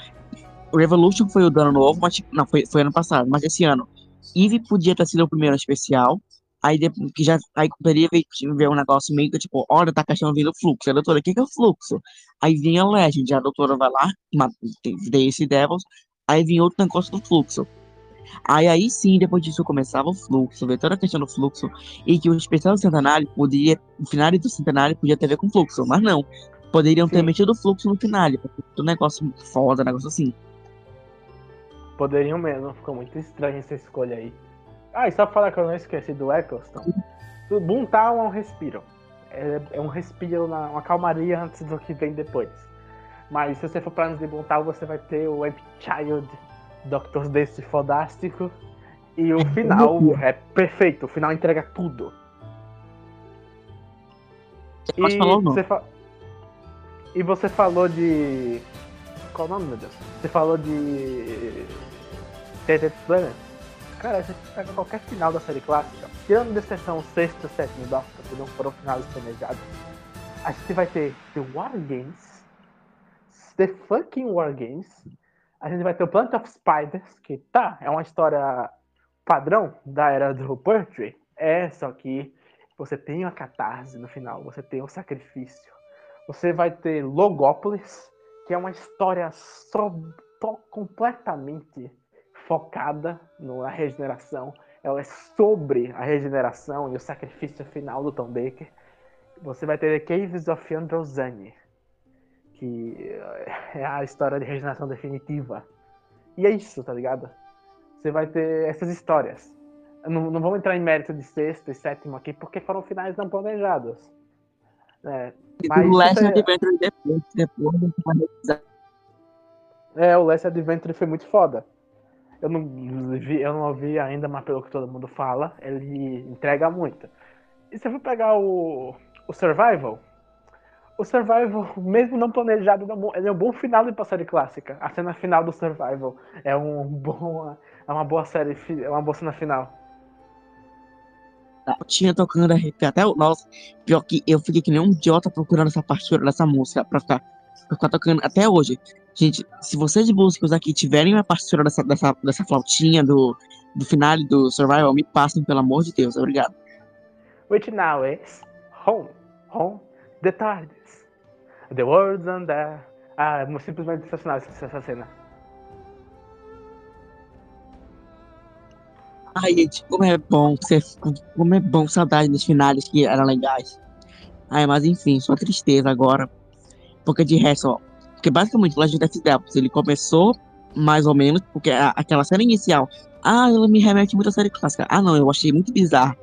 o Revolution foi o do ano novo, mas, tipo, não, foi, foi ano passado, mas esse ano. Eve podia ter sido o primeiro especial, Aí depois que já aí poderia ver, ver um negócio meio que tipo, olha, tá a questão vindo fluxo. A doutora, o que, que é o fluxo? Aí vinha a Legend, a doutora vai lá, mata esse Devils, aí vinha outro negócio do fluxo. Aí aí sim, depois disso começava o fluxo, ver toda a questão do fluxo, e que o especial do centenário poderia, o final do centenário podia ter a ver com fluxo, mas não. Poderiam ter Sim. metido o fluxo no final, porque um negócio foda, um negócio assim. Poderiam mesmo, ficou muito estranha essa escolha aí. Ah, e só pra falar que eu não esqueci do Eccleston. O Boomtown é um respiro. É, é um respiro, na, uma calmaria antes do que vem depois. Mas se você for pra antes de Boomtown, você vai ter o Empty Child, Doctor desse fodástico. E o final é perfeito, o final entrega tudo. Você não? Você fa- E você falou de. Qual o nome, meu Deus? Você falou de. Tenet Planet. Cara, você pega qualquer final da série clássica, tirando de exceção o sexto e Doctor, que não foram finais planejados, a gente vai ter The War Games, The Fucking War Games, a gente vai ter o Planet of Spiders, que tá, é uma história padrão da era do Pertwee, é, só que você tem uma catarse no final, você tem o sacrifício. Você vai ter Logópolis, que é uma história só, só completamente focada na regeneração. Ela é sobre a regeneração e o sacrifício final do Tom Baker. você vai ter Caves of Androzani, que é a história de regeneração definitiva. E é isso, tá ligado? Você vai ter essas histórias. Não, não vamos entrar em mérito de sexto e sétimo aqui, porque foram finais não planejados. É, mas o Last é... Adventure depois, depois É, o Last Adventure foi muito foda. Eu não vi, eu não ouvi ainda, mas pelo que todo mundo fala, ele entrega muito. E se eu for pegar o, o Survival, o Survival, mesmo não planejado, ele é um bom final de uma série clássica. A cena final do Survival é um bom, é uma boa série, é uma boa cena final. Tinha tocando até o. Nossa, pior que eu fiquei que nem um idiota procurando essa partitura dessa música pra ficar, pra ficar tocando até hoje. Gente, se vocês músicos aqui tiverem uma partitura dessa, dessa, dessa flautinha do, do final do Survival, me passem, pelo amor de Deus. Obrigado. Which now is home, home, the TARDIS, the words and the... Ah, simplesmente sensacional essa cena. Ai, gente, como é bom, como é bom saudade dos finais que eram legais. Ai, mas enfim, só tristeza agora. Porque de resto, ó. Porque basicamente Legend of Devils, ele começou mais ou menos, porque a, aquela cena inicial, ah, ela me remete muito à série clássica. Ah, não, eu achei muito bizarro.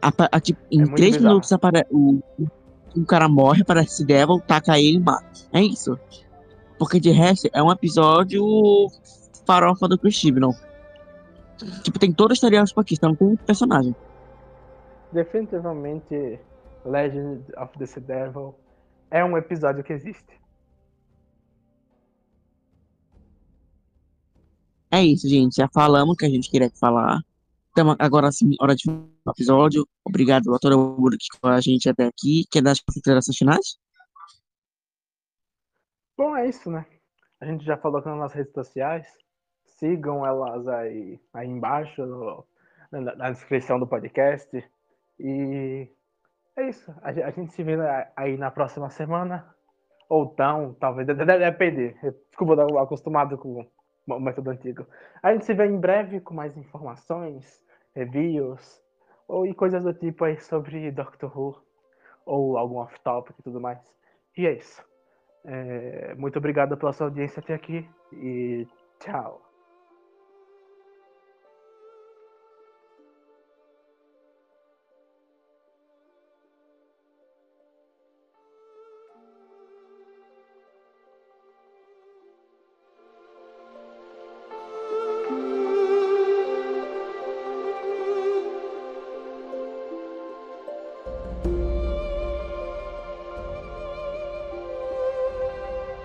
A, a, tipo, em é três bizarro. minutos apare, o, o cara morre, aparece Devil, taca ele e mata. É isso. Porque de resto, é um episódio farofa do Chris não Tipo, tem todo o estereótipo aqui, então tem um personagem. Definitivamente, Legend of the Sea Devil é um episódio que existe. É isso, gente. Já falamos o que a gente queria falar. Então, agora sim, hora de um episódio. Obrigado, doutora Uro, que com a gente até aqui. Quer dar as considerações finais? Bom, é isso, né? A gente já falou nas nossas redes sociais sigam elas aí, aí embaixo no, na, na, descrição do podcast. E é isso. A, a, gente se vê aí na próxima semana. Ou não, talvez, depender. Desculpa, eu acostumado com o método antigo. A gente se vê em breve com mais informações, reviews, ou e coisas do tipo aí sobre Doctor Who, ou algum off-topic e tudo mais. E é isso. É, muito obrigado pela sua audiência até aqui e tchau.